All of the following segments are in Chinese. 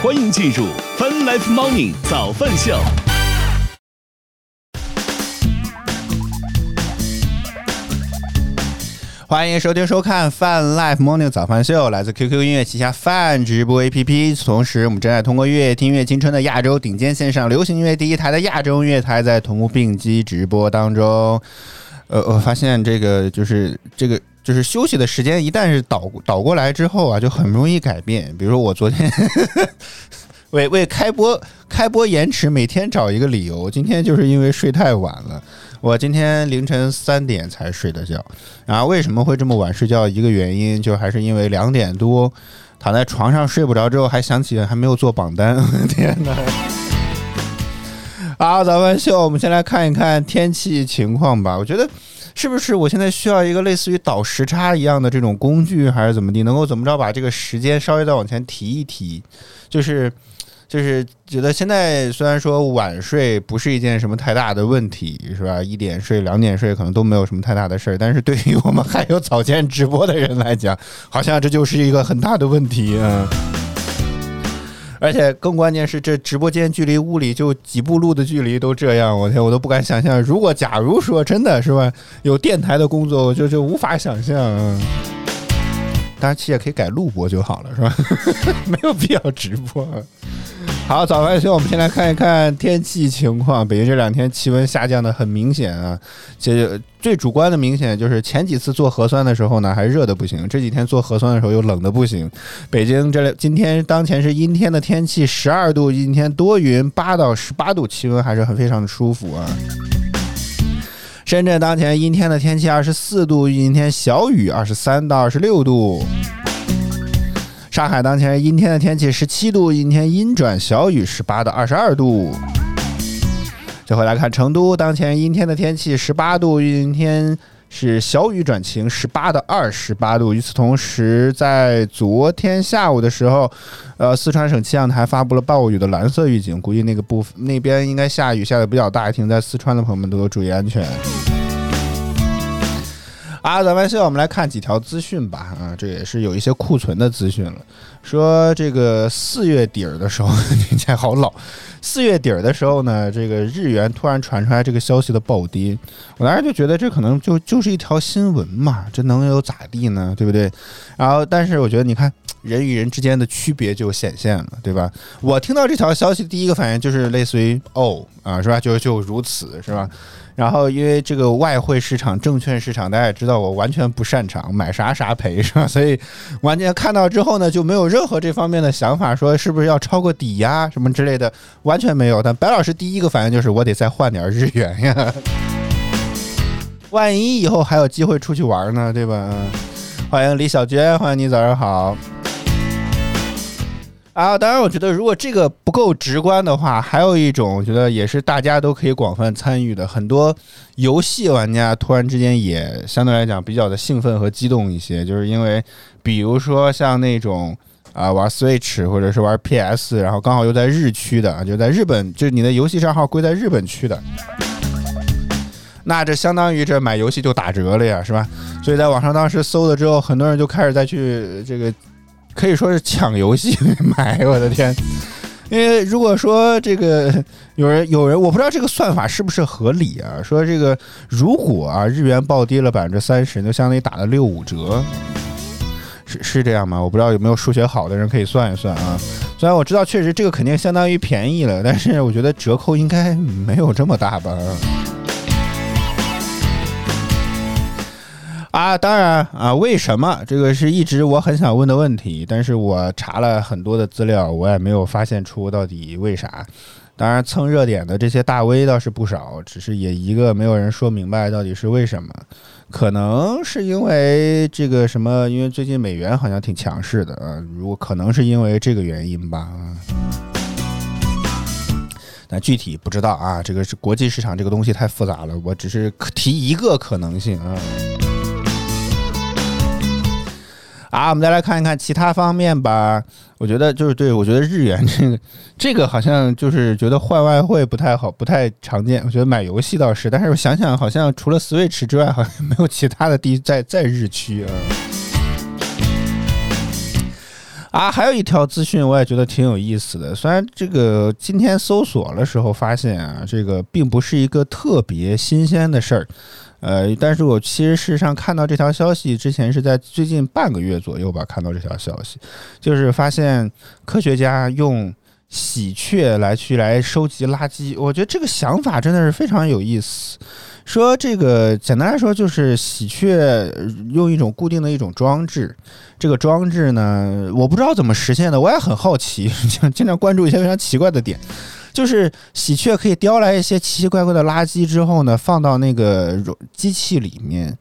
欢迎进入 Fun Life Morning 早饭秀。欢迎收听收看 Fun Life Morning 早饭秀，来自 QQ 音乐旗下泛直播 APP。同时，我们正在通过乐听乐青春的亚洲顶尖线上流行音乐第一台的亚洲音乐台，在同步并机直播当中。呃，我发现这个就是这个就是休息的时间，一旦是倒倒过来之后啊，就很容易改变。比如说我昨天为为开播开播延迟，每天找一个理由。今天就是因为睡太晚了。我今天凌晨三点才睡的觉，然后为什么会这么晚睡觉？一个原因就还是因为两点多躺在床上睡不着，之后还想起还没有做榜单。天哪！好，咱们秀，我们先来看一看天气情况吧。我觉得是不是我现在需要一个类似于倒时差一样的这种工具，还是怎么地，能够怎么着把这个时间稍微再往前提一提？就是。就是觉得现在虽然说晚睡不是一件什么太大的问题，是吧？一点睡、两点睡可能都没有什么太大的事儿，但是对于我们还有早间直播的人来讲，好像这就是一个很大的问题啊！而且更关键是，这直播间距离屋里就几步路的距离都这样，我天，我都不敢想象。如果假如说真的是吧，有电台的工作，我就就无法想象。当然，其实也可以改录播就好了，是吧？没有必要直播。好，早饭秀，我们先来看一看天气情况。北京这两天气温下降的很明显啊，这最主观的明显就是前几次做核酸的时候呢，还热的不行，这几天做核酸的时候又冷的不行。北京这今天当前是阴天的天气，十二度，阴天多云，八到十八度，气温还是很非常的舒服啊。深圳当前阴天的天气，二十四度，阴天小雨，二十三到二十六度。上海当前阴天的天气，十七度，阴天阴转小雨，十八到二十二度。最后来看成都当前阴天的天气，十八度，阴天是小雨转晴，十八到二十八度。与此同时，在昨天下午的时候，呃，四川省气象台发布了暴雨的蓝色预警，估计那个部分那边应该下雨下的比较大，停在四川的朋友们都要注意安全。啊，咱们现在我们来看几条资讯吧。啊，这也是有一些库存的资讯了。说这个四月底儿的时候，听起来好老。四月底儿的时候呢，这个日元突然传出来这个消息的暴跌，我当时就觉得这可能就就是一条新闻嘛，这能有咋地呢？对不对？然后，但是我觉得你看人与人之间的区别就显现了，对吧？我听到这条消息第一个反应就是类似于哦啊，是吧？就就如此，是吧？然后，因为这个外汇市场、证券市场，大家也知道，我完全不擅长，买啥啥赔，是吧？所以完全看到之后呢，就没有任何这方面的想法，说是不是要超过抵押什么之类的，完全没有。但白老师第一个反应就是，我得再换点日元呀，万一以后还有机会出去玩呢，对吧？欢迎李小娟，欢迎你，早上好。啊，当然，我觉得如果这个不够直观的话，还有一种，我觉得也是大家都可以广泛参与的。很多游戏玩家突然之间也相对来讲比较的兴奋和激动一些，就是因为，比如说像那种啊玩 Switch 或者是玩 PS，然后刚好又在日区的，就在日本，就是你的游戏账号归在日本区的，那这相当于这买游戏就打折了呀，是吧？所以在网上当时搜了之后，很多人就开始再去这个。可以说是抢游戏买，我的天！因为如果说这个有人有人，我不知道这个算法是不是合理啊？说这个如果啊日元暴跌了百分之三十，就相当于打了六五折，是是这样吗？我不知道有没有数学好的人可以算一算啊。虽然我知道确实这个肯定相当于便宜了，但是我觉得折扣应该没有这么大吧。啊，当然啊，为什么这个是一直我很想问的问题？但是我查了很多的资料，我也没有发现出到底为啥。当然蹭热点的这些大 V 倒是不少，只是也一个没有人说明白到底是为什么。可能是因为这个什么？因为最近美元好像挺强势的啊，如果可能是因为这个原因吧。但具体不知道啊，这个是国际市场这个东西太复杂了，我只是提一个可能性啊。啊，我们再来看一看其他方面吧。我觉得就是对，我觉得日元这个这个好像就是觉得换外汇不太好，不太常见。我觉得买游戏倒是，但是我想想，好像除了 Switch 之外，好像没有其他的地在在日区啊。啊，还有一条资讯我也觉得挺有意思的。虽然这个今天搜索的时候发现啊，这个并不是一个特别新鲜的事儿，呃，但是我其实事实上看到这条消息之前是在最近半个月左右吧，看到这条消息，就是发现科学家用喜鹊来去来收集垃圾，我觉得这个想法真的是非常有意思。说这个简单来说，就是喜鹊用一种固定的一种装置，这个装置呢，我不知道怎么实现的，我也很好奇，经常关注一些非常奇怪的点。就是喜鹊可以叼来一些奇奇怪怪的垃圾之后呢，放到那个容机器里面，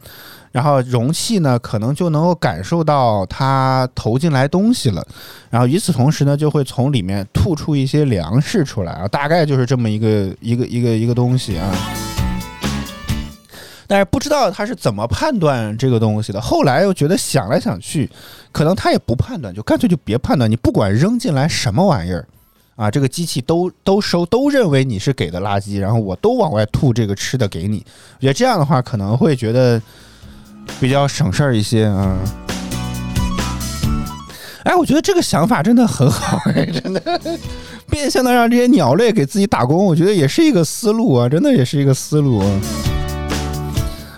然后容器呢可能就能够感受到它投进来东西了，然后与此同时呢，就会从里面吐出一些粮食出来啊，大概就是这么一个一个一个一个东西啊。但是不知道他是怎么判断这个东西的。后来又觉得想来想去，可能他也不判断，就干脆就别判断。你不管扔进来什么玩意儿，啊，这个机器都都收，都认为你是给的垃圾，然后我都往外吐这个吃的给你。我觉得这样的话可能会觉得比较省事儿一些啊。哎，我觉得这个想法真的很好，哎，真的变相的让这些鸟类给自己打工，我觉得也是一个思路啊，真的也是一个思路啊。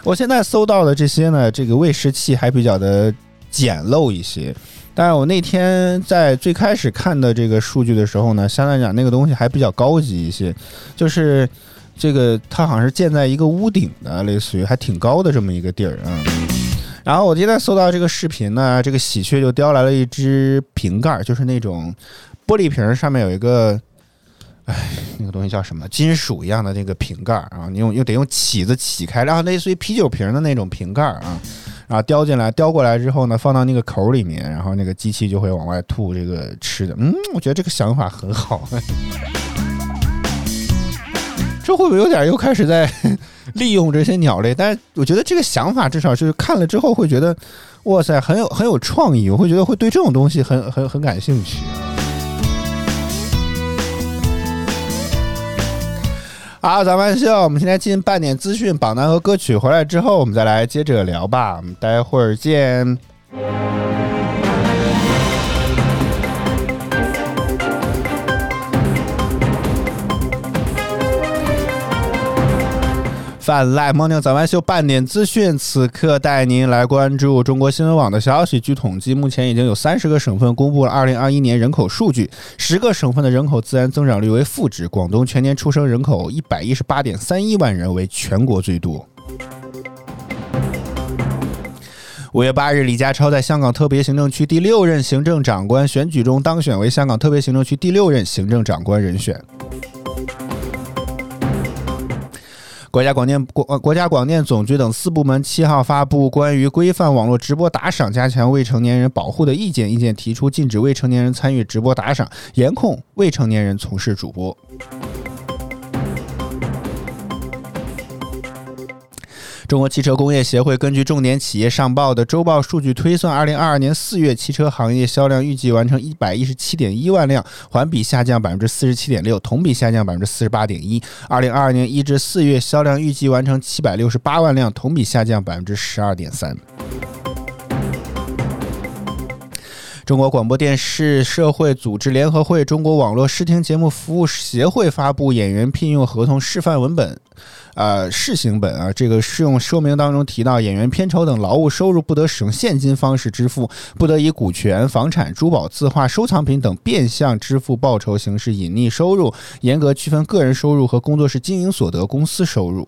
我现在搜到的这些呢，这个喂食器还比较的简陋一些，但是我那天在最开始看的这个数据的时候呢，相对来讲那个东西还比较高级一些，就是这个它好像是建在一个屋顶的，类似于还挺高的这么一个地儿啊。然后我今天搜到这个视频呢，这个喜鹊就叼来了一只瓶盖，就是那种玻璃瓶，上面有一个。哎，那个东西叫什么？金属一样的那个瓶盖啊，你用又得用起子起开，然后类似于啤酒瓶的那种瓶盖啊，啊叼进来，叼过来之后呢，放到那个口里面，然后那个机器就会往外吐这个吃的。嗯，我觉得这个想法很好。这会不会有点又开始在 利用这些鸟类？但是我觉得这个想法至少是看了之后会觉得，哇塞，很有很有创意。我会觉得会对这种东西很很很感兴趣。好，咱们秀，我们现在进半点资讯榜单和歌曲，回来之后我们再来接着聊吧。我们待会儿见。泛滥 morning 早安秀半点资讯，此刻带您来关注中国新闻网的消息。据统计，目前已经有三十个省份公布了二零二一年人口数据，十个省份的人口自然增长率为负值。广东全年出生人口一百一十八点三一万人，为全国最多。五月八日，李家超在香港特别行政区第六任行政长官选举中当选为香港特别行政区第六任行政长官人选。国家广电国国家广电总局等四部门七号发布关于规范网络直播打赏、加强未成年人保护的意见。意见提出禁止未成年人参与直播打赏，严控未成年人从事主播。中国汽车工业协会根据重点企业上报的周报数据推算，二零二二年四月汽车行业销量预计完成一百一十七点一万辆，环比下降百分之四十七点六，同比下降百分之四十八点一。二零二二年一至四月销量预计完成七百六十八万辆，同比下降百分之十二点三。中国广播电视社会组织联合会、中国网络视听节目服务协会发布演员聘用合同示范文本。呃，试行本啊，这个适用说明当中提到，演员片酬等劳务收入不得使用现金方式支付，不得以股权、房产、珠宝、字画、收藏品等变相支付报酬形式隐匿收入，严格区分个人收入和工作室经营所得、公司收入。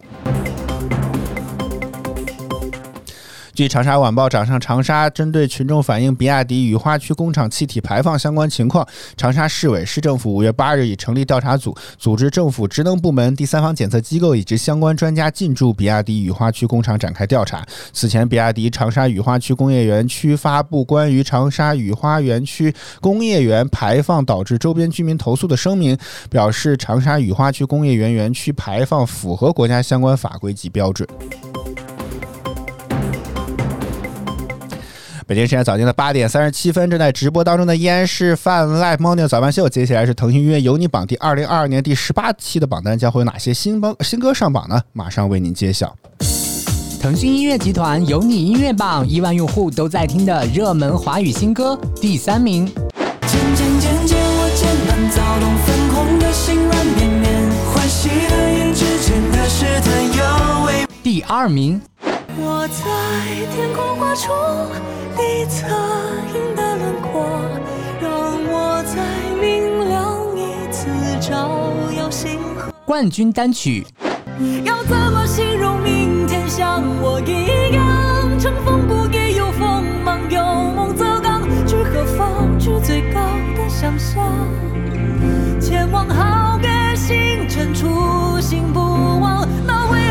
据长沙晚报掌上长沙针对群众反映比亚迪雨花区工厂气体排放相关情况，长沙市委市政府五月八日已成立调查组，组织政府职能部门、第三方检测机构以及相关专家进驻比亚迪雨花区工厂展开调查。此前，比亚迪长沙雨花区工业园区发布关于长沙雨花园区工业园排放导致周边居民投诉的声明，表示长沙雨花区工业园园区排放符合国家相关法规及标准。北京时间早间的八点三十七分，正在直播当中的依然是泛 Live Morning 早饭秀。接下来是腾讯音乐有你榜第二零二二年第十八期的榜单，将会有哪些新榜新歌上榜呢？马上为您揭晓。腾讯音乐集团有你音乐榜，亿万用户都在听的热门华语新歌第三名。渐渐渐，我渐慢躁动，粉红的心软绵绵，欢喜的眼之间的试探又未。第二名，我在天空画出你侧影的轮廓，让我再明亮一次照耀星河。冠军单曲，要怎么形容明天像我一样，乘风不羁又锋芒，有梦则刚，去何方？去最高的想象，前往好个星辰，初心不忘，那未来。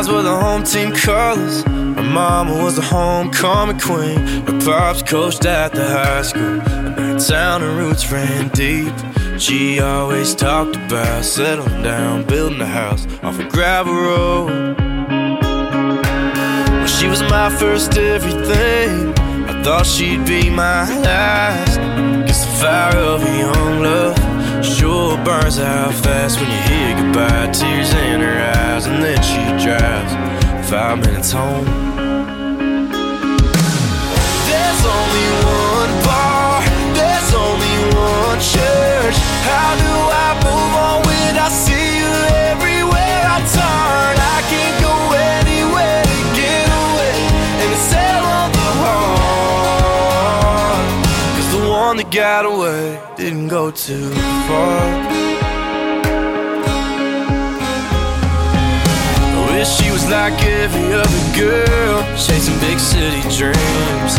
Eyes were the home team colors. Her mama was the homecoming queen. Her pops coached at the high school. And town and roots ran deep. She always talked about settling down, building a house off a gravel road. Well, she was my first everything. I thought she'd be my last. Cause the fire of a young love sure burns out fast when you hear goodbye. Tears in her eyes, and then she drives five minutes home. There's only one bar, there's only one church. How do I move on when I see you everywhere I turn? Got away didn't go too far. I wish she was like every other girl, chasing big city dreams.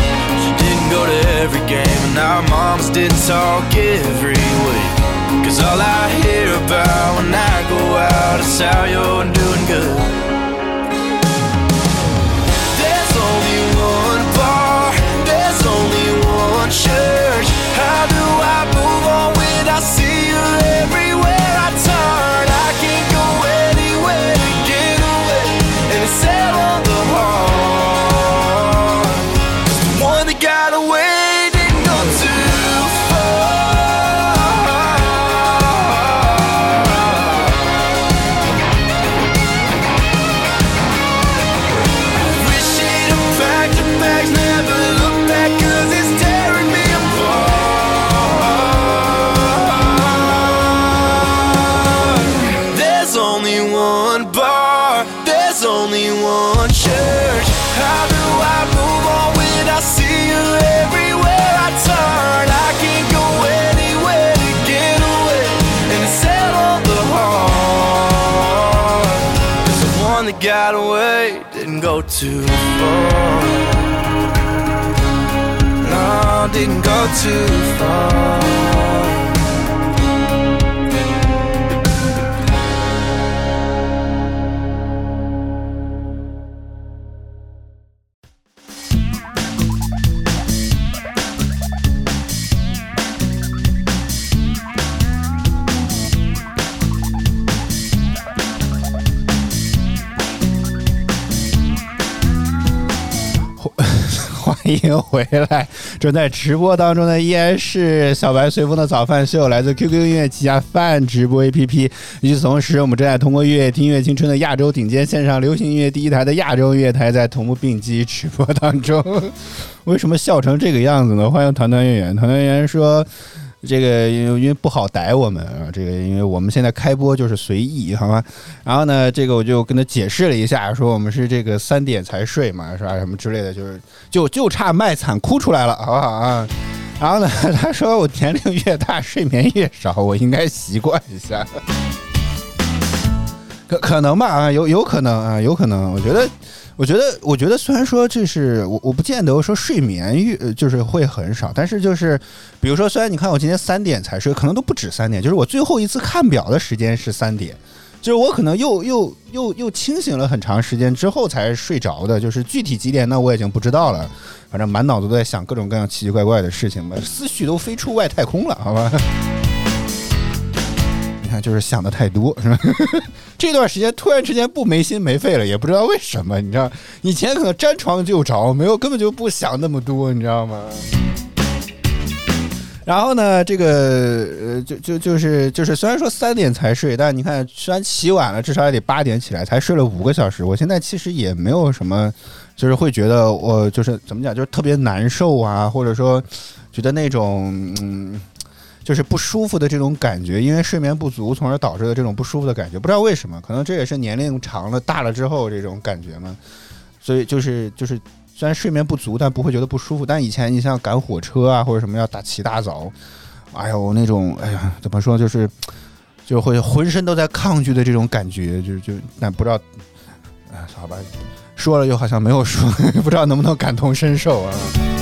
She didn't go to every game, and our moms didn't talk every week. Cause all I hear about when I go out is how you're doing good. Do I too far. No, didn't go too far. 迎回来！正在直播当中的依然是小白随风的早饭秀，来自 QQ 音乐旗下饭直播 APP。与此同时，我们正在通过乐听乐青春的亚洲顶尖线上流行音乐第一台的亚洲乐台，在同步并机直播当中。为什么笑成这个样子呢？欢迎团团圆圆，团团圆圆说。这个因为因为不好逮我们啊，这个因为我们现在开播就是随意，好吗？然后呢，这个我就跟他解释了一下，说我们是这个三点才睡嘛，是吧？什么之类的，就是就就差卖惨哭出来了，好不好啊？然后呢，他说我年龄越大，睡眠越少，我应该习惯一下。可可能吧啊，有有可能啊，有可能。我觉得，我觉得，我觉得，虽然说这是我我不见得说睡眠越呃就是会很少，但是就是比如说，虽然你看我今天三点才睡，可能都不止三点，就是我最后一次看表的时间是三点。就是我可能又又又又清醒了很长时间之后才睡着的，就是具体几点呢我已经不知道了，反正满脑子都在想各种各样奇奇怪怪的事情吧，思绪都飞出外太空了，好吧？就是想的太多，是吧？这段时间突然之间不没心没肺了，也不知道为什么，你知道？以前可能沾床就着，没有根本就不想那么多，你知道吗？然后呢，这个呃，就就就是就是，虽然说三点才睡，但你看，虽然起晚了，至少也得八点起来，才睡了五个小时。我现在其实也没有什么，就是会觉得我就是怎么讲，就是特别难受啊，或者说觉得那种嗯，就是不舒服的这种感觉，因为睡眠不足，从而导致的这种不舒服的感觉，不知道为什么，可能这也是年龄长了、大了之后这种感觉嘛。所以就是就是。虽然睡眠不足，但不会觉得不舒服。但以前你像赶火车啊，或者什么要大起大早，哎呦那种，哎呀，怎么说，就是就会浑身都在抗拒的这种感觉，就就但不知道，哎，好吧，说了又好像没有说，不知道能不能感同身受啊。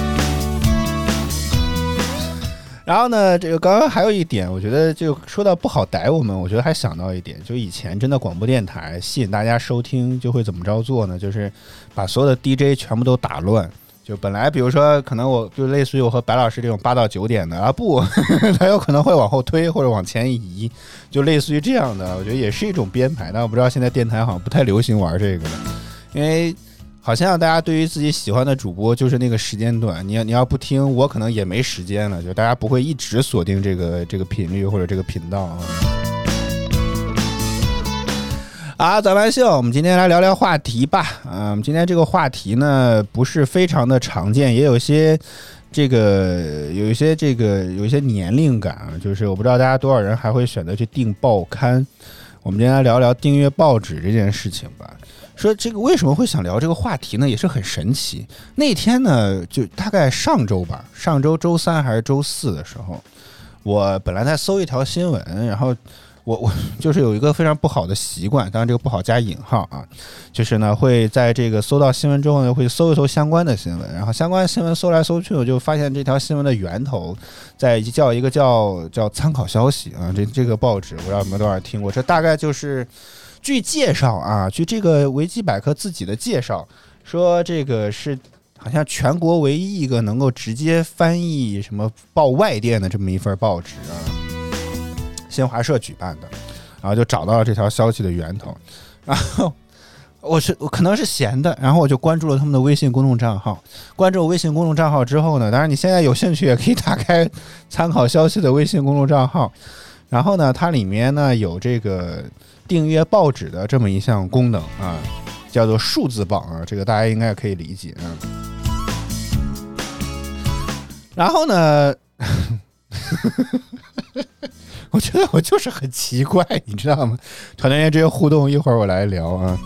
然后呢，这个刚刚还有一点，我觉得就说到不好逮我们，我觉得还想到一点，就以前真的广播电台吸引大家收听，就会怎么着做呢？就是把所有的 DJ 全部都打乱。就本来比如说，可能我就类似于我和白老师这种八到九点的啊，不，他有可能会往后推或者往前移，就类似于这样的，我觉得也是一种编排。但我不知道现在电台好像不太流行玩这个了，因为。好像大家对于自己喜欢的主播就是那个时间段，你要你要不听，我可能也没时间了。就大家不会一直锁定这个这个频率或者这个频道啊。啊，早班秀，我们今天来聊聊话题吧。嗯，今天这个话题呢不是非常的常见，也有些这个有一些这个有一些年龄感啊。就是我不知道大家多少人还会选择去订报刊。我们今天来聊聊订阅报纸这件事情吧。说这个为什么会想聊这个话题呢？也是很神奇。那天呢，就大概上周吧，上周周三还是周四的时候，我本来在搜一条新闻，然后我我就是有一个非常不好的习惯，当然这个不好加引号啊，就是呢会在这个搜到新闻之后呢，会搜一搜相关的新闻，然后相关新闻搜来搜去，我就发现这条新闻的源头在叫一个叫叫参考消息啊，这这个报纸，我不知道你们多少听过，这大概就是。据介绍啊，据这个维基百科自己的介绍说，这个是好像全国唯一一个能够直接翻译什么报外电的这么一份报纸啊，新华社举办的，然后就找到了这条消息的源头，然后我是我可能是闲的，然后我就关注了他们的微信公众账号，关注微信公众账号之后呢，当然你现在有兴趣也可以打开参考消息的微信公众账号，然后呢，它里面呢有这个。订阅报纸的这么一项功能啊，叫做数字报啊，这个大家应该可以理解啊。然后呢，我觉得我就是很奇怪，你知道吗？团队员这些互动，一会儿我来聊啊。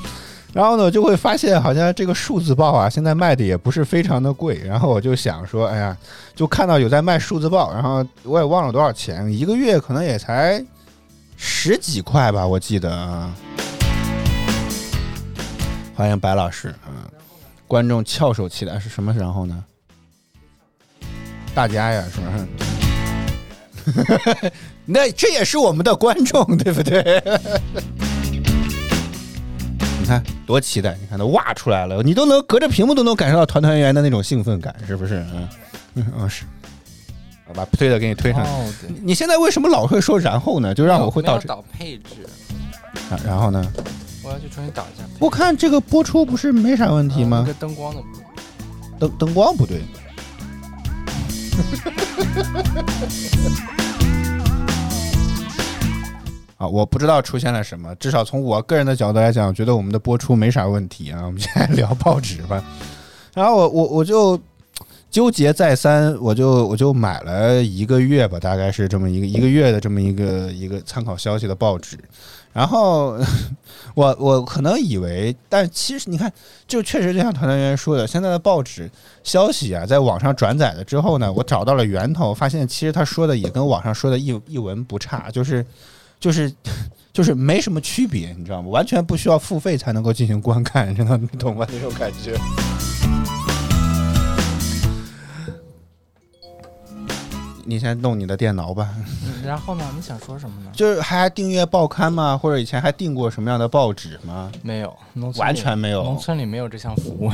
然后呢，就会发现好像这个数字报啊，现在卖的也不是非常的贵。然后我就想说，哎呀，就看到有在卖数字报，然后我也忘了多少钱，一个月可能也才。十几块吧，我记得啊。欢迎白老师啊！观众翘首期待是什么？然后呢？大家呀，是吧？那这也是我们的观众，对不对？你看多期待！你看都挖出来了，你都能隔着屏幕都能感受到团团圆圆的那种兴奋感，是不是？嗯嗯是。把推的给你推上。你现在为什么老会说然后呢？就让我会导致导配置。啊，然后呢？我要去重新导一下。我看这个播出不是没啥问题吗？这灯光的灯灯光不对。啊，我不知道出现了什么。至少从我个人的角度来讲，我觉得我们的播出没啥问题啊。我们现在聊报纸吧。然后我我我就。纠结再三，我就我就买了一个月吧，大概是这么一个一个月的这么一个一个参考消息的报纸。然后 我我可能以为，但其实你看，就确实就像团团圆圆说的，现在的报纸消息啊，在网上转载了之后呢，我找到了源头，发现其实他说的也跟网上说的一一文不差，就是就是就是没什么区别，你知道吗？完全不需要付费才能够进行观看，知道，你懂吗？那种感觉。你先弄你的电脑吧。嗯然后呢？你想说什么呢？就是还订阅报刊吗？或者以前还订过什么样的报纸吗？没有，农村完全没有农村里没有这项服务。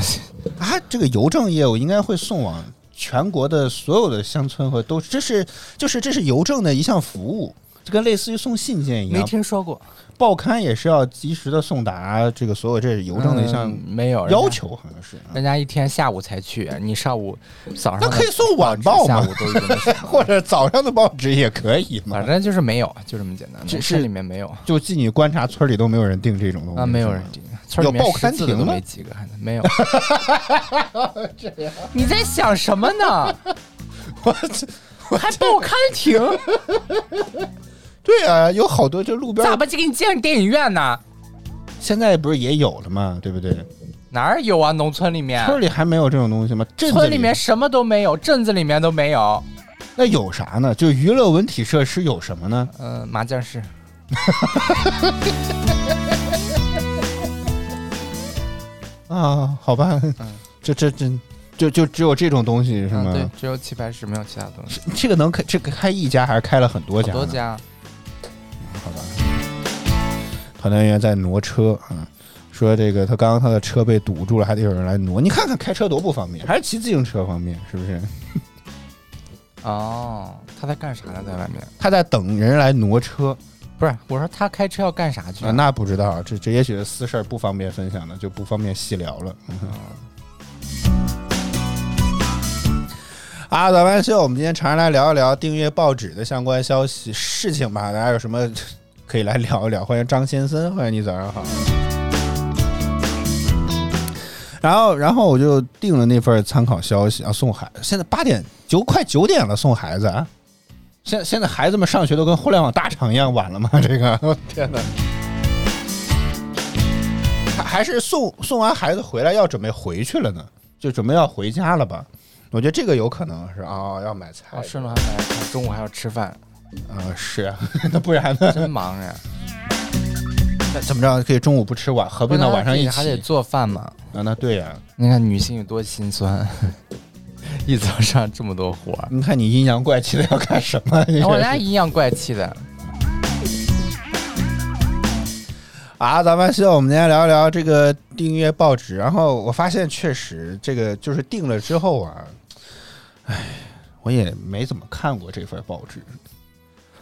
啊，这个邮政业务应该会送往全国的所有的乡村和都，这是就是这是邮政的一项服务，这跟类似于送信件一样没。听说过，报刊也是要及时的送达，这个所有这是邮政的一项嗯没有要求，好像是。啊人家一天下午才去，你上午早上那可以送 晚报吗下午都已经那什么了 或者早上的报纸也可以嘛反？正就是没有，就这么简单。这里面没有就据你观察，村里都没有人订这种东西啊，没有人订。村里面有报刊亭没几个，还没有。你在想什么呢？我还报刊亭？对啊，有好多就路边咋不就给你建电影院呢？现在不是也有了吗？对不对？哪儿有啊？农村里面，村里还没有这种东西吗？镇子村里面什么都没有，镇子里面都没有。那有啥呢？就娱乐文体设施有什么呢？嗯、麻将室。啊，好吧，这这这就就只有这种东西是嗯，吗？对，只有棋牌室，没有其他东西。这个能开这个开一家还是开了很多好家？多家，好吧。团团员在挪车啊，说这个他刚刚他的车被堵住了，还得有人来挪。你看看开车多不方便，还是骑自行车方便，是不是？哦，他在干啥呢？在外面？他在等人来挪车不是，我说他开车要干啥去啊，那不知道，这这也许是私事儿，不方便分享的，就不方便细聊了。嗯啊，早班秀，我们今天常来聊一聊订阅报纸的相关消息事情吧。大家有什么可以来聊一聊？欢迎张先生，欢迎你，早上好。然后，然后我就订了那份参考消息啊，送孩。现在八点九快九点了，送孩子啊。现现在孩子们上学都跟互联网大厂一样晚了吗？这个，我 天哪！还是送送完孩子回来要准备回去了呢，就准备要回家了吧？我觉得这个有可能是啊、要买菜哦，顺路还买菜，中午还要吃饭，啊、是啊，那不然呢？真忙呀！那怎么着可以中午不吃晚，合并到晚上一起？还得做饭嘛。啊，那对呀、你看女性有多心酸，一早上这么多活儿。你看你阴阳怪气的要干什么？你我这家阴阳怪气的，啊，咱们现在我们今天聊一聊这个订阅报纸。然后我发现确实这个就是订了之后啊，哎，我也没怎么看过这份报纸，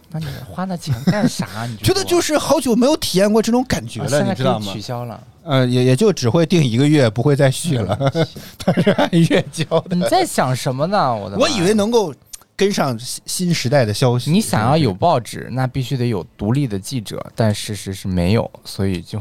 那你花那钱干啥？你觉得就是是好久没有体验过这种感觉了，你知道吗取？消了。呃，也也就只会定一个月，不会再续了，它是按月交的。你在想什么呢？我的我以为能够跟上新新时代的消息。你想要有报纸，那必须得有独立的记者，但事实是没有，所以就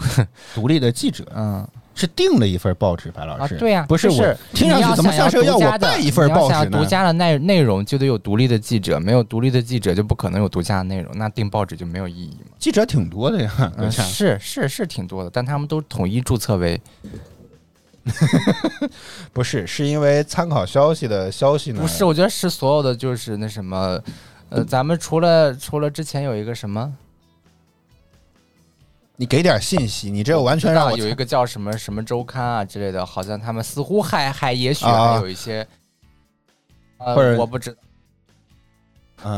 独立的记者嗯是订了一份报纸，白老师，，啊对呀、不是是听上去怎么像是要我带一份报纸呢想独？家的内内容就得有独立的记者，没有独立的记者就不可能有独家的内容，那订报纸就没有意义嘛。记者挺多的呀，嗯，是是是挺多的，但他们都统一注册为 不是，是因为参考消息的消息呢？不是，我觉得是所有的就是那什么，呃，咱们除了除了之前有一个什么，你给点信息，你这完全让我有一个叫什么什么周刊啊之类的，好像他们似乎还还也许啊还有一些，呃或者我不知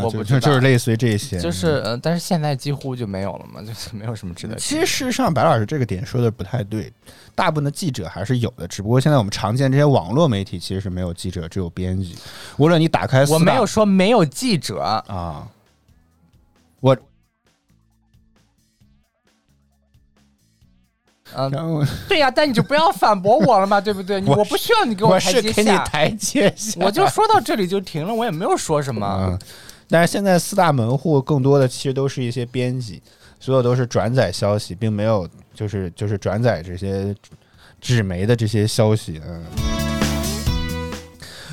我不知就是类似于这些，就是呃，但是现在几乎就没有了嘛，就是 没有什么值得。其实事实上，白老师这个点说的不太对，大部分的记者还是有的，只不过现在我们常见这些网络媒体其实是没有记者，只有编辑。无论你打开，我没有说没有记者，啊，我嗯、然后对呀、但你就不要反驳我了嘛，对不对？你我我不需要你给我台阶是给你下，台阶下，我就说到这里就停了，我也没有说什么。嗯，但是现在四大门户更多的其实都是一些编辑，所有都是转载消息，并没有就是就是转载这些纸媒的这些消息。嗯，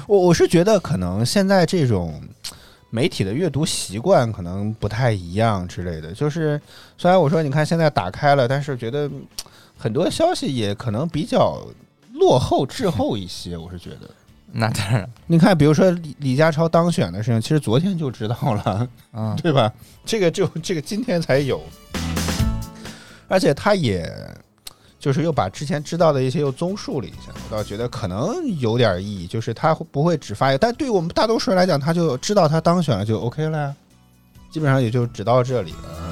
我我是觉得可能现在这种媒体的阅读习惯可能不太一样之类的。就是虽然我说你看现在打开了，但是觉得嗯很多消息也可能比较落后滞后一些。我是觉得。那当然，你看，比如说李李家超当选的事情，其实昨天就知道了，嗯，对吧？这个就这个今天才有，而且他也就是又把之前知道的一些又综述了一下，我倒觉得可能有点意义，就是他不会只发一个，但对于我们大多数人来讲，他就知道他当选了就 OK 了呀，基本上也就只到这里了。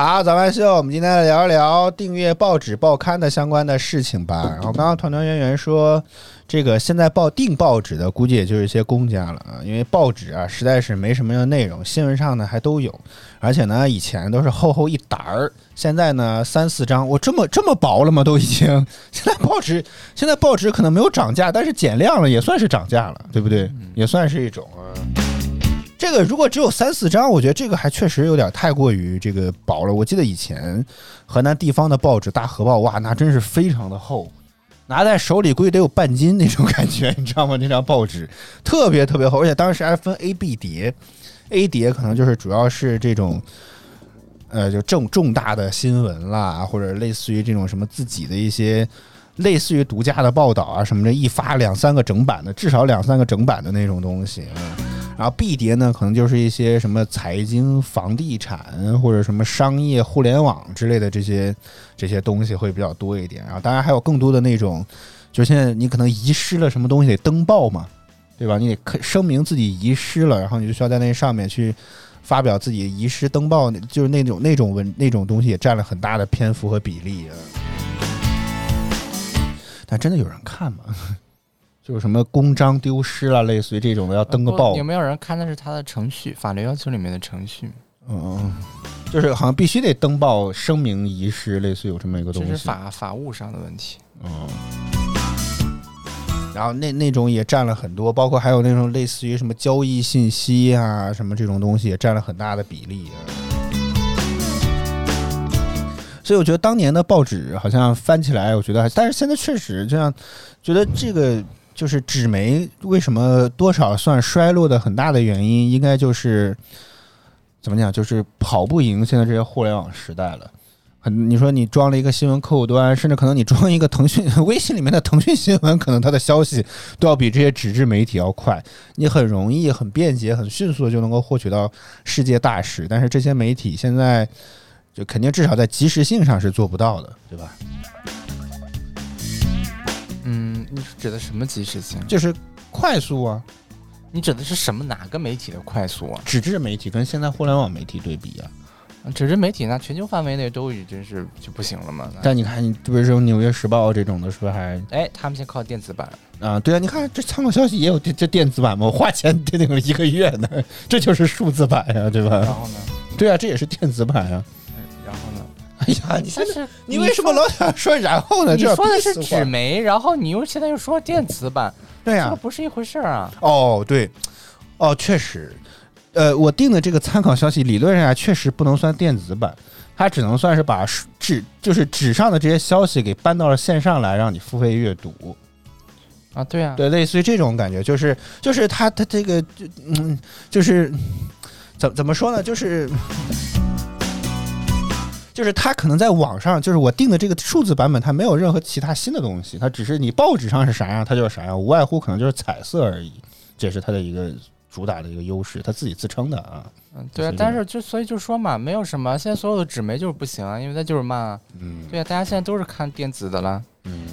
好，早饭秀，我们今天来聊一聊订阅报纸、报刊的相关的事情吧。然后刚刚团团圆圆说，这个现在报订报纸的估计也就是一些公家了啊，因为报纸啊实在是没什么样的内容，新闻上呢还都有，而且呢以前都是厚厚一沓儿，现在呢三四张，我这么这么薄了吗？都已经，现在报纸现在报纸可能没有涨价，但是减量了也算是涨价了，对不对？也算是一种啊。这个如果只有三四张，我觉得这个还确实有点太过于这个薄了。我记得以前河南地方的报纸《大河报》，哇，那真是非常的厚，拿在手里估计得有半斤那种感觉，你知道吗？那张报纸特别特别厚，而且当时还分 A、B 叠，A 叠可能就是主要是这种。呃，就重重大的新闻啦，或者类似于这种什么自己的一些类似于独家的报道啊什么的，一发两三个整版的，至少两三个整版的那种东西。嗯然后 B 碟呢，可能就是一些什么财经、房地产或者什么商业、互联网之类的这些这些东西会比较多一点。然后当然还有更多的那种，就现在你可能遗失了什么东西得登报嘛，对吧？你得声明自己遗失了，然后你就需要在那上面去发表自己遗失登报，就是那种那种文那种东西也占了很大的篇幅和比例啊。但真的有人看吗？就是什么公章丢失了，类似于这种的要登个报，有没有人看的是他的程序，法律要求里面的程序？嗯嗯，就是好像必须得登报声明遗失，类似有这么一个东西。这是法法务上的问题。嗯。然后那那种也占了很多，包括还有那种类似于什么交易信息啊，什么这种东西也占了很大的比例。所以我觉得当年的报纸好像翻起来，我觉得还，但是现在确实这样，觉得这个就是纸媒为什么多少算衰落的很大的原因，应该就是怎么讲，就是跑不赢现在这些互联网时代了。很，你说你装了一个新闻客户端，甚至可能你装一个腾讯 微信里面的腾讯新闻，可能它的消息都要比这些纸质媒体要快。你很容易、很便捷、很迅速的就能够获取到世界大事，但是这些媒体现在就肯定至少在及时性上是做不到的，对吧？嗯，你指的什么及时性？就是快速啊！你指的是什么？哪个媒体的快速啊？纸质媒体跟现在互联网媒体对比啊？纸质媒体那全球范围内都已经是就不行了嘛？但你看，你比如说《纽约时报》这种的，是不是还？哎，他们先靠电子版啊？对啊，你看这参考消息也有这这电子版嘛？我花钱订了一个月呢，这就是数字版呀，对吧？然后呢？对啊，这也是电子版呀。然后呢？哎呀，你为什么老想说然后呢？你说的是纸媒，然后你又现在又说电子版，对呀、这个不是一回事儿啊！哦，对，哦，确实，呃，我定的这个参考消息理论上确实不能算电子版，它只能算是把纸就是纸上的这些消息给搬到了线上来，让你付费阅读。啊，对啊，对，类似于这种感觉，就是就是它它这个就嗯，就是怎怎么说呢，就是。就是它可能在网上，就是我定的这个数字版本，它没有任何其他新的东西，它只是你报纸上是啥样，它就是啥样，无外乎可能就是彩色而已，这是它的一个主打的一个优势，它自己自称的啊。嗯，对啊，但是就所以就说嘛，没有什么，现在所有的纸媒就是不行啊，因为它就是慢啊。嗯对啊，大家现在都是看电子的了，嗯，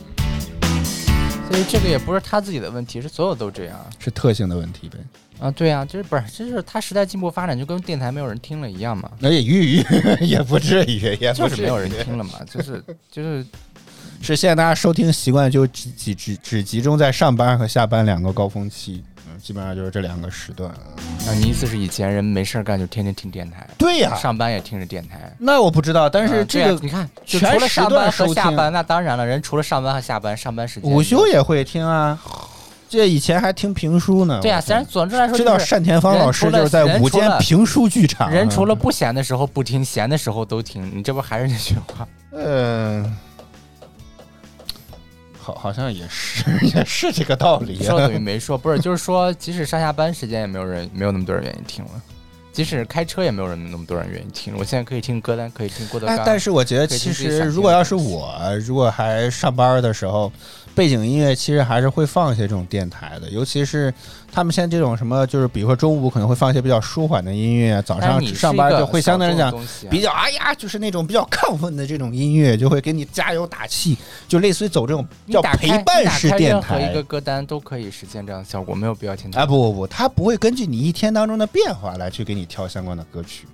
所以这个也不是他自己的问题，是所有都这样是特性的问题呗。啊。对啊，就是不是，就是他时代进步发展，就跟电台没有人听了一样嘛，而且鱼鱼也不至于，也不至于就是没有人听了嘛，就是就是是现在大家收听习惯就只只只只集中在上班和下班两个高峰期，嗯，基本上就是这两个时段。那，你意思是以前人没事儿干就天天听电台，对呀、上班也听着电台。那我不知道，但是这个你看，就除了上班和下班，那当然了，人除了上班和下班，上班时间午休也会听啊。这以前还听评书呢。对啊，我虽然总之来说知道单田芳老师就是在午间评书剧场，人除了不闲的时候不听，闲的时候都听，你这不还是那句话？嗯，好，好像也是 也是这个道理。说等于没说，不是，就是说，即使上下班时间也没有人，没有那么多人愿意听了。即使开车也没有人那么多人愿意听了。我现在可以听歌单，可以听郭德纲，，哎但是我觉得其实如果要是我，如果还上班的时候，背景音乐其实还是会放一些这种电台的，尤其是他们现在这种什么，就是比如说中午可能会放一些比较舒缓的音乐，早上上班就会相对来讲比较哎呀，就是那种比较亢奋的这种音乐，就会给你加油打气，就类似于走这种叫陪伴式电台任何一个。歌单都可以实现这样的效果，没有必要听它。啊不不不，它不会根据你一天当中的变化来去给你挑相关的歌曲。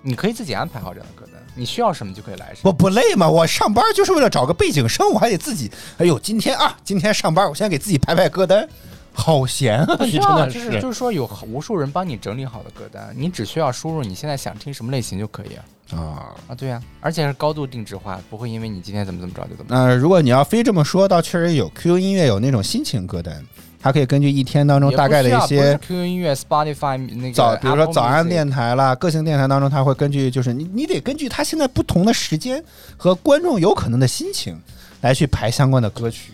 你可以自己安排好这样的歌单，你需要什么就可以来什么。我不累吗？我上班就是为了找个背景声，我还得自己。哎呦，今天啊，今天上班，我先给自己排排歌单，好闲啊！真的就是就是说有无数人帮你整理好的歌单，你只需要输入你现在想听什么类型就可以啊。啊。啊，对呀、而且是高度定制化，不会因为你今天怎么怎么着就怎么着。那、如果你要非这么说，倒确实有 QQ 音乐有那种心情歌单，它可以根据一天当中大概的一些 QQ 音乐、Spotify 那个早，比如说早安电台啦，个性电台当中，它会根据就是你你得根据它现在不同的时间和观众有可能的心情来去排相关的歌曲。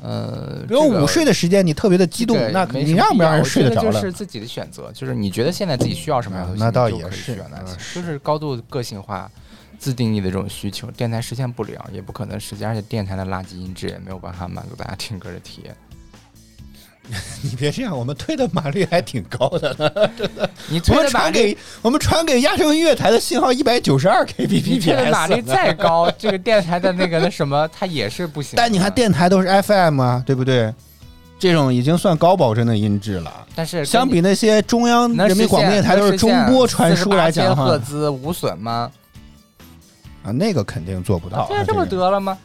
呃，比如这个午睡的时间你特别的激动，这个那没你让不让人睡得着了就是？自己的选择，就是你觉得现在自己需要什么样的东西，啊那倒也是就是高度个性化、自定义的这种需求，电台实现不了，也不可能实现，而且电台的垃圾音质也没有办法满足大家听歌的体验。你别这样，我们推的码率还挺高的呢。你我们传给我们传给亚洲音乐台的信号一百九十二 kbps，推的马力再高，这个电台的那个那什么，它也是不行。但你看电台都是 FM 啊，对不对？这种已经算高保真的音质了。但是相比那些中央人民广播电台都是中波传输来讲赫哈，兹无损吗？啊，那个肯定做不到。对啊，这不得了吗？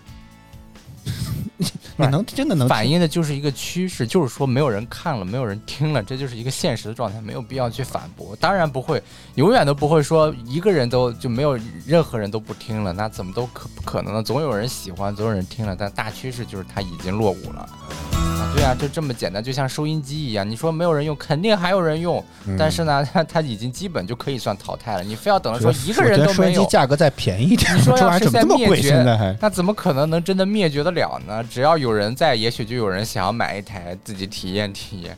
你能真的能反映的就是一个趋势，就是说没有人看了，没有人听了，这就是一个现实的状态，没有必要去反驳。当然不会，永远都不会说一个人都就没有任何人都不听了，那怎么都可不可能呢？总有人喜欢，总有人听了，但大趋势就是它已经落伍了。啊，对啊，就这么简单，就像收音机一样，你说没有人用，肯定还有人用，嗯但是呢，它它已经基本就可以算淘汰了。你非要等着说一个人都收音机没有，价格再便宜一点，你说这玩意怎么要实现这么贵？灭绝现在还那怎么可能能真的灭绝得了呢？只要有人在，也许就有人想要买一台自己体验体验，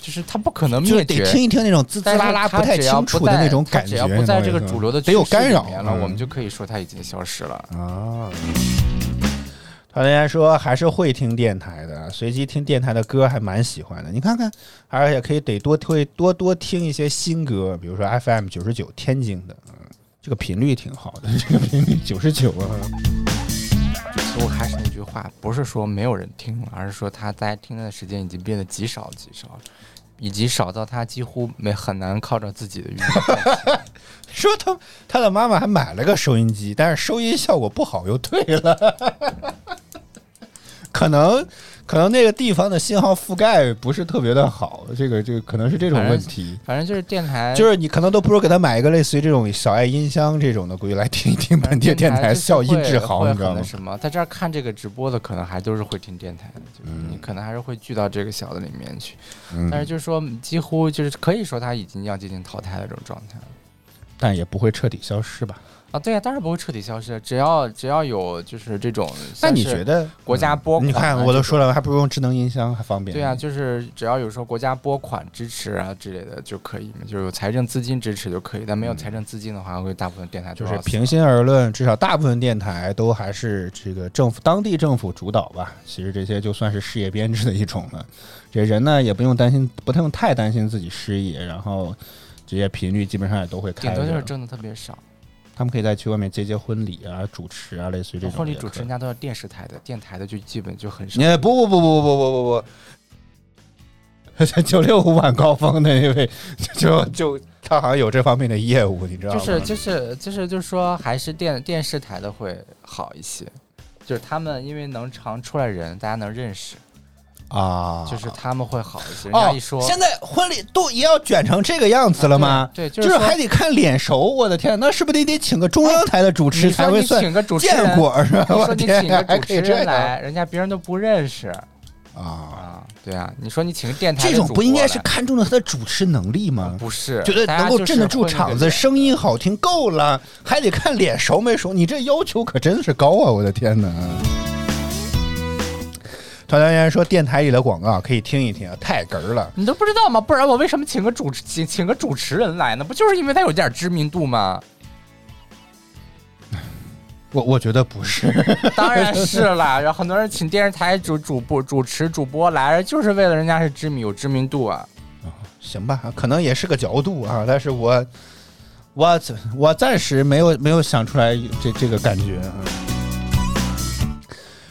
就是它不可能就是得灭绝。听一听那种滋啦啦不太它只要清楚的不在那种感觉，只要不在这个主流的得有干扰里面了，嗯我们就可以说它已经消失了。啊。团员说还是会听电台的，随机听电台的歌还蛮喜欢的。你看看，而且可以得多推多多听一些新歌，比如说 FM 九十九天津的，嗯，这个频率挺好的，这个频率九十九啊。所以我还是那句话，不是说没有人听了，而是说他大家听的时间已经变得极少极少了，以及少到他几乎没很难靠着自己的运动。说他他的妈妈还买了个收音机，但是收音效果不好又退了，可能可能那个地方的信号覆盖不是特别的好，这个这个可能是这种问题。反正就是电台，就是你可能都不如给他买一个类似于这种小爱音箱这种的，估计来听一听本地电台，就是效音质好，你知道吗在这儿看这个直播的，可能还都是会听电台的，就是你可能还是会聚到这个小的里面去。嗯但是就是说，几乎就是可以说它已经要接近淘汰的这种状态了。但也不会彻底消失吧？啊，对呀、当然不会彻底消失，只要只要有就是这种，那你觉得国家拨款啊你看我都说了，还不如用智能音箱还方便。对啊，就是只要有时候国家拨款支持啊之类的就可以，就是有财政资金支持就可以，但没有财政资金的话，会大部分电台嗯就是平心而论，至少大部分电台都还是这个政府当地政府主导吧。其实这些就算是事业编制的一种了。这人呢也不用担心，不用太担心自己失业，然后这些频率基本上也都会开多就是挣的特别少。他们可以再去外面接接婚礼啊、主持啊，类似于这种婚礼主持人家都是电视台的，电台的就基本就很少。你不不不不不不不不，在九六五晚高峰的那位，就就他好像有这方面的业务，你知道吗？就是就是就是就是说，还是电电视台的会好一些，就是他们因为能常出来人，大家能认识，啊，就是他们会好一些。人家哦一说，，现在婚礼都也要卷成这个样子了吗？对，就就是还得看脸熟，我的天，那是不是得得请个中央台的主持才会算请个主持人见过是吧？我说你请天还可以这来，人家别人都不认识啊？啊。对啊，你说你请个电台这种不应该是看中了他的主持能力吗？不是，觉得能够镇得住场子，声音好听够了，还得看脸熟没熟。你这要求可真是高啊！我的天哪！团团圆说电台里的广告可以听一听，太哏儿了。你都不知道吗？不然我为什么请个主持请请个主持人来呢？不就是因为他有点知名度吗？我我觉得不是，当然是啦，然后很多人请电视台主主播、主持、主播来，就是为了人家是知名有知名度啊。行吧，可能也是个角度啊，但是我我我暂时没有没有想出来这这个感觉啊。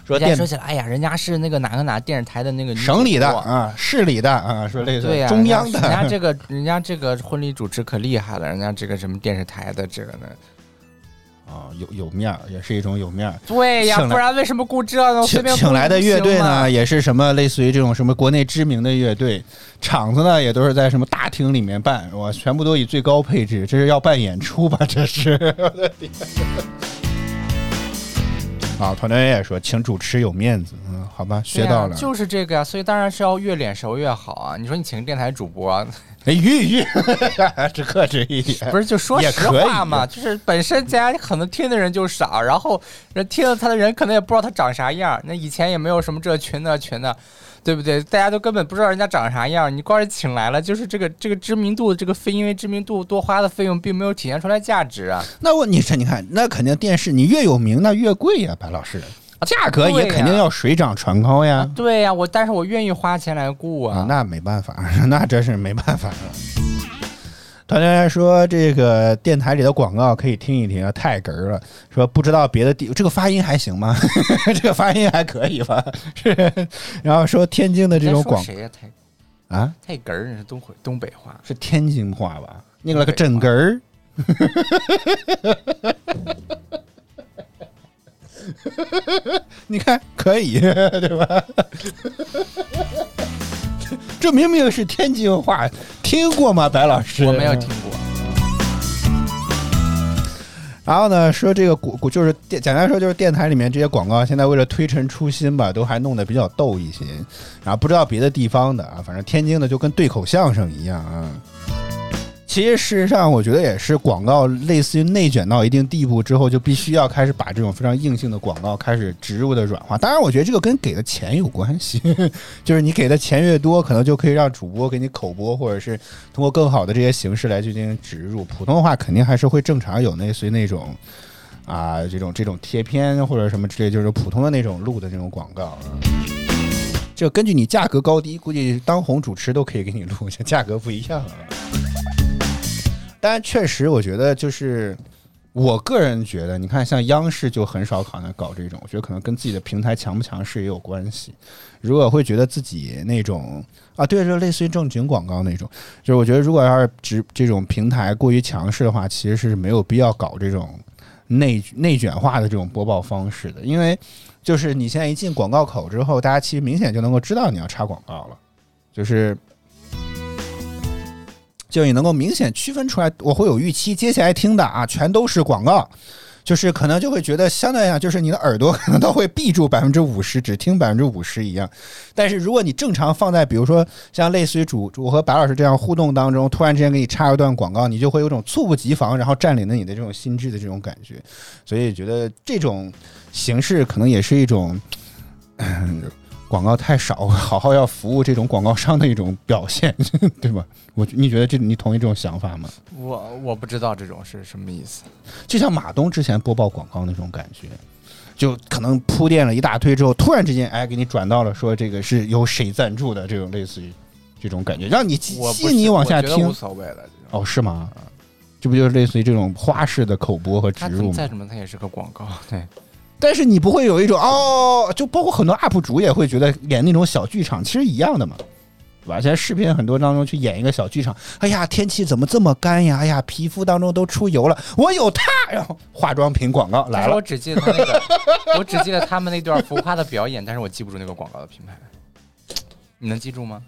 说电说起来，哎呀，人家是那个哪个哪电视台的那个女省里的啊，市里的啊，说类似中央的，人家这个人家这个婚礼主持可厉害了，人家这个什么电视台的这个呢？啊有有面儿，也是一种有面儿。对呀，不然为什么雇这呢？随请便请来的乐队呢，也也是什么类似于这种什么国内知名的乐队，场子呢也都是在什么大厅里面办，我全部都以最高配置，这是要办演出吧？这是我的天！啊，团队也说请主持有面子，嗯，好吧，学到了。就是这个呀，所以当然是要越脸熟越好啊。你说你请个电台主播，哎，玉玉，只克制一点，不是就说也实话嘛，就是本身大家可能听的人就少，然后人听了他的人可能也不知道他长啥样，那以前也没有什么这群那群的，对不对？大家都根本不知道人家长啥样，你光是请来了，就是这个这个知名度，这个费因为知名度多花的费用并没有体现出来价值啊。那我你这你看，那肯定电视你越有名那越贵呀，白老师，价格也肯定要水涨船高呀。对呀、我但是我愿意花钱来雇啊。啊，那没办法，那真是没办法了。团队说这个电台里的广告可以听一听，太哏儿了。说不知道别的地，这个发音还行吗？这个发音还可以吧？是。然后说天津的这种广说谁呀？太啊，太哏儿，是东北东北话。是天津话吧？那个个真哏儿。你看可以对吧？这明明是天津话，听过吗，白老师？我没有听过。然后呢，说这个古古就是电，简单说就是电台里面这些广告，现在为了推陈出新吧，都还弄得比较逗一些。然后不知道别的地方的啊，反正天津的就跟对口相声一样啊。其实事实上，我觉得也是广告类似于内卷到一定地步之后，就必须要开始把这种非常硬性的广告开始植入的软化。当然，我觉得这个跟给的钱有关系，就是你给的钱越多，可能就可以让主播给你口播，或者是通过更好的这些形式来去进行植入。普通的话肯定还是会正常有类似于那种啊这种这种贴片或者什么之类，就是普通的那种录的那种广告啊。这根据你价格高低，估计当红主持都可以给你录，这价格不一样啊。但确实，我觉得就是我个人觉得，你看像央视就很少可能搞这种，我觉得可能跟自己的平台强不强势也有关系。如果会觉得自己那种啊，对，就类似于正经广告那种，就是我觉得如果要是直这种平台过于强势的话，其实是没有必要搞这种内内卷化的这种播报方式的，因为就是你现在一进广告口之后，大家其实明显就能够知道你要插广告了，就是。就你能够明显区分出来，我会有预期，接下来听的啊，全都是广告，就是可能就会觉得相对来讲，就是你的耳朵可能都会闭住百分之五十，只听百分之五十一样。但是如果你正常放在，比如说像类似于主我和白老师这样互动当中，突然之间给你插一段广告，你就会有种猝不及防，然后占领了你的这种心智的这种感觉。所以觉得这种形式可能也是一种。嗯广告太少，好好要服务这种广告商的一种表现，对吧？我你觉得这你同意这种想法吗？我我不知道这种是什么意思。就像马东之前播报广告那种感觉，就可能铺垫了一大堆之后，突然之间哎给你转到了说这个是由谁赞助的这种类似于这种感觉，让你吸我不引你往下听无。所谓了。哦，是吗？这不就是类似于这种花式的口播和植入吗？再怎么它也是个广告，对。但是你不会有一种哦，就包括很多 UP 主也会觉得演那种小剧场，其实一样的嘛，对吧？现在视频很多当中去演一个小剧场，哎呀，天气怎么这么干呀？哎呀，皮肤当中都出油了，我有它，然后化妆品广告来了，我只记得他那个，我只记得他们那段浮夸的表演，但是我记不住那个广告的品牌。你能记住吗？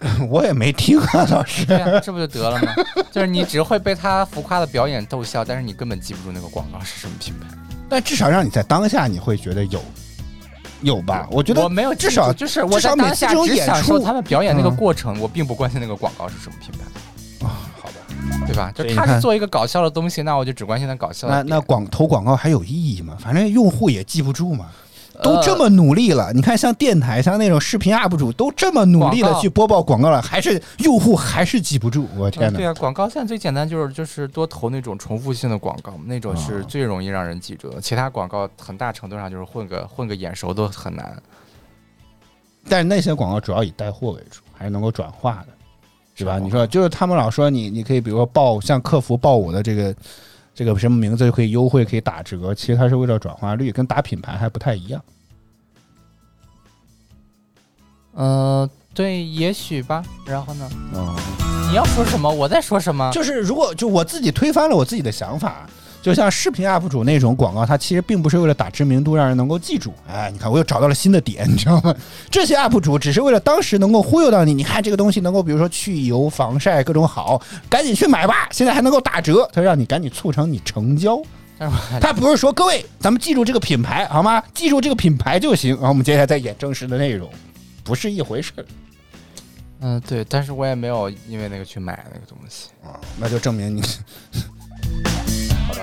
我也没听啊，老师。对呀、这不就得了吗？就是你只会被他浮夸的表演逗笑，但是你根本记不住那个广告是什么品牌。但至少让你在当下你会觉得有，有吧？我觉得我没有至少就是我至少每在当下只享受出他们表演那个嗯过程，我并不关心那个广告是什么品牌，好吧？对吧？就他是做一个搞笑的东西，那我就只关心他搞笑的。那那广投广告还有意义吗？反正用户也记不住嘛。都这么努力了，你看像电台、像那种视频 UP 主都这么努力的去播报广告了，还是用户还是记不住，我天哪！嗯对啊，广告现在最简单就是就是多投那种重复性的广告，那种啊是最容易让人记住的。其他广告很大程度上就是混个混个眼熟都很难。但是那些广告主要以带货为主，还是能够转化的，是吧？你说就是他们老说你你可以比如说报像客服报我的这个这个什么名字就可以优惠可以打折，其实它是为了转化率，跟打品牌还不太一样。呃，对，也许吧。然后呢？哦，你要说什么，我在说什么。就是如果就我自己推翻了我自己的想法，就像视频 UP 主那种广告，它其实并不是为了打知名度，让人能够记住。哎，你看我又找到了新的点，你知道吗？这些 UP 主只是为了当时能够忽悠到你，你看这个东西能够，比如说去油、防晒各种好，赶紧去买吧，现在还能够打折，它让你赶紧促成你成交。他不是说各位，咱们记住这个品牌好吗？记住这个品牌就行。然后我们接下来再演正式的内容，不是一回事儿嗯，对，但是我也没有因为那个去买那个东西。啊，那就证明你。好吧，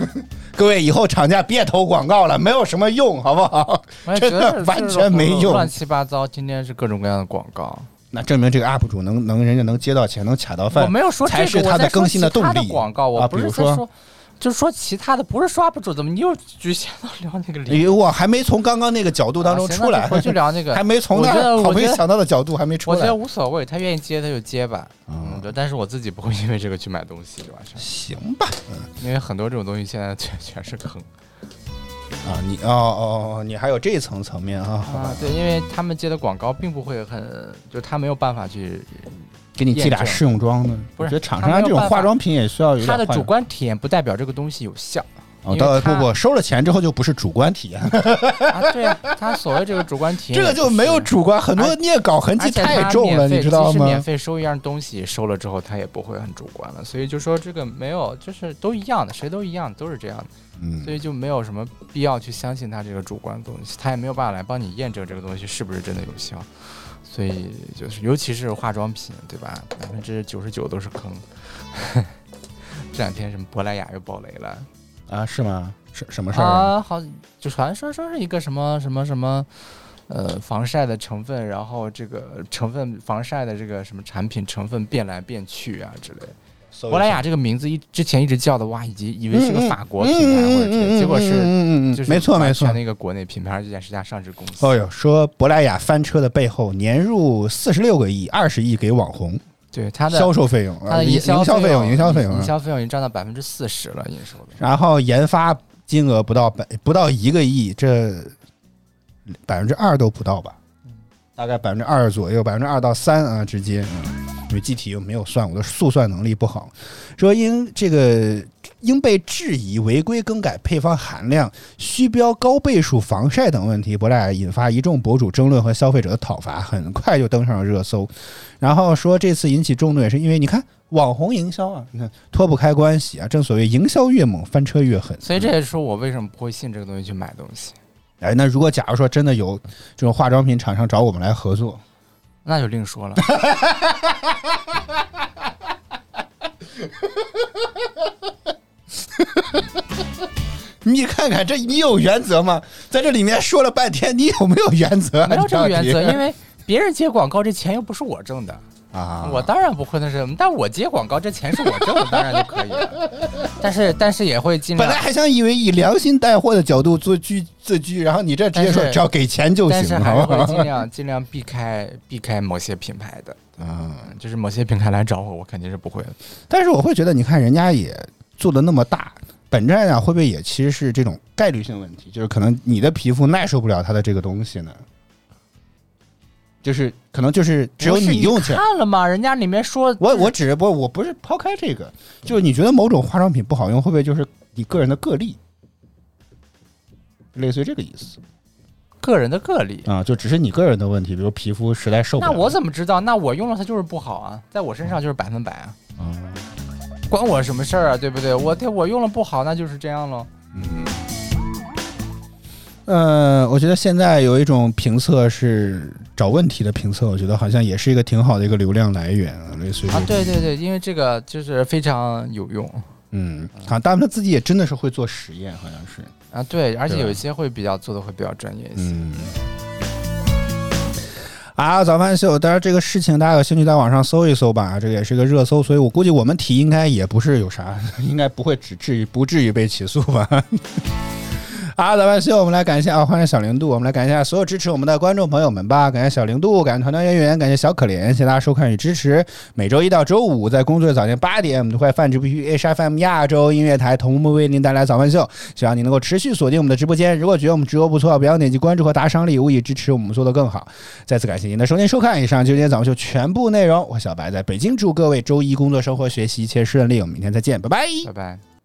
各位以后厂家别投广告了，没有什么用，好不好？真的完全没用乱七八糟，今天是各种各样的广告。那证明这个 UP 主能能人家能接到钱，能卡到饭，我没有说这个才是他的更新的动力广告，我啊不比如说，就是说其他的，不是说 UP 主，怎么你又局限到聊那个哎领域？呦，我还没从刚刚那个角度当中出来，回去聊那个 还没从那好没想到的角度还没出来我觉得。无所谓，他愿意接他就接吧。嗯但是我自己不会因为这个去买东西，就完事儿，行吧，因为很多这种东西现在全全是坑啊，你哦哦哦，你还有这一层层面啊，啊。，对，因为他们接的广告并不会很，就他没有办法去，给你寄俩试用装的，不是我觉得厂他商这种化妆品也需要有点他的主观体验不代表这个东西有效哦，到不不收了钱之后就不是主观体验，啊。对啊，他所谓这个主观体验，这个就没有主观，很多孽稿痕迹太重了，你知道即使免？费收一样东西，收了之后他也不会很主观了，所以就说这个没有，就是都一样的，谁都一样，都是这样的，嗯。所以就没有什么必要去相信他这个主观的东西，他也没有办法来帮你验证这个东西是不是真的有效，所以就是尤其是化妆品，对吧？百分之九十九都是坑。这两天什么珀莱雅又爆雷了啊，是吗？什什么事儿？啊？好，就传说说是一个什么什么什么。呃，防晒的成分，然后这个成分防晒的这个什么产品成分变来变去啊之类的。珀莱雅这个名字一之前一直叫的哇，以及以为是个法国品牌或者之类，结果是嗯嗯嗯就是没错没错完全。的一个国内品牌，而且是家上市公司。哦哟，说珀莱雅翻车的背后，年入四十六个亿，二十亿给网红对它的销售费用，它的营营销销费用，营销费用啊，营销费用已经占到百分之四十了，营收的。然后研发金额不到百不到一个亿，这百分之二都不到吧？大概百分之二左右，百分之二到三啊之间。嗯，因为具体又没有算，我的速算能力不好。说因这个因被质疑违规更改配方含量、虚标高倍数防晒等问题，珀莱雅引发一众博主争论和消费者的讨伐，很快就登上了热搜。然后说这次引起众怒也是因为你看网红营销啊，你看脱不开关系啊，正所谓营销越猛，翻车越狠。所以这也是说我为什么不会信这个东西去买东西，哎，那如果假如说真的有这种化妆品厂商找我们来合作，那就另说了。你看看这你有原则吗？在这里面说了半天，你有没有原则？没有这个原则，因为 别人接广告这钱又不是我挣的，啊，我当然不会那是，但我接广告这钱是我挣的，当然就可以了。但是但是也会尽量，本来还想以为以良心带货的角度做居自居，然后你这直接说只要给钱就但是行，还是会？尽量 尽量避开避开某些品牌的，啊，嗯就是某些品牌来找我，我肯定是不会的。但是我会觉得，你看人家也做的那么大，本质来讲会不会也其实是这种概率性问题？就是可能你的皮肤耐受不了它的这个东西呢？就是可能就是只有你用起来。看了吗？人家里面说，我我只不我不是抛开这个，就是你觉得某种化妆品不好用，会不会就是你个人的个例？类似于这个意思个人的个例。啊，就只是你个人的问题，比如皮肤实在受不了。那我怎么知道？那我用了它就是不好啊，在我身上就是百分百啊，嗯关我什么事儿啊？对不对？我对我用了不好，那就是这样喽。呃，我觉得现在有一种评测是找问题的评测，我觉得好像也是一个挺好的一个流量来源啊，类似于啊，对对对，因为这个就是非常有用。嗯，好，他们自己也真的是会做实验，好像是。啊，对，而且有一些会比较做的会比较专业一些。嗯。啊，早饭秀，当然这个事情大家有兴趣在网上搜一搜吧，这个也是个热搜，所以我估计我们提应该也不是有啥，应该不会只至于不至于被起诉吧。好，早饭秀，我们来感谢啊，欢迎小零度，我们来感谢所有支持我们的观众朋友们吧，感谢小零度，感谢团团圆圆，感谢小可怜，谢谢大家收看与支持。每周一到周五在工作日早间八点，我们都会泛直播于 HFM 亚洲音乐台同步为您带来早饭秀，希望你能够持续锁定我们的直播间。如果觉得我们直播不错，不要点击关注和打赏礼物，以支持我们做得更好。再次感谢您的收听收看，以上就是今天早饭秀全部内容。我小白在北京，祝各位周一工作、生活、学习一切顺利。我们明天再见，拜拜。拜拜。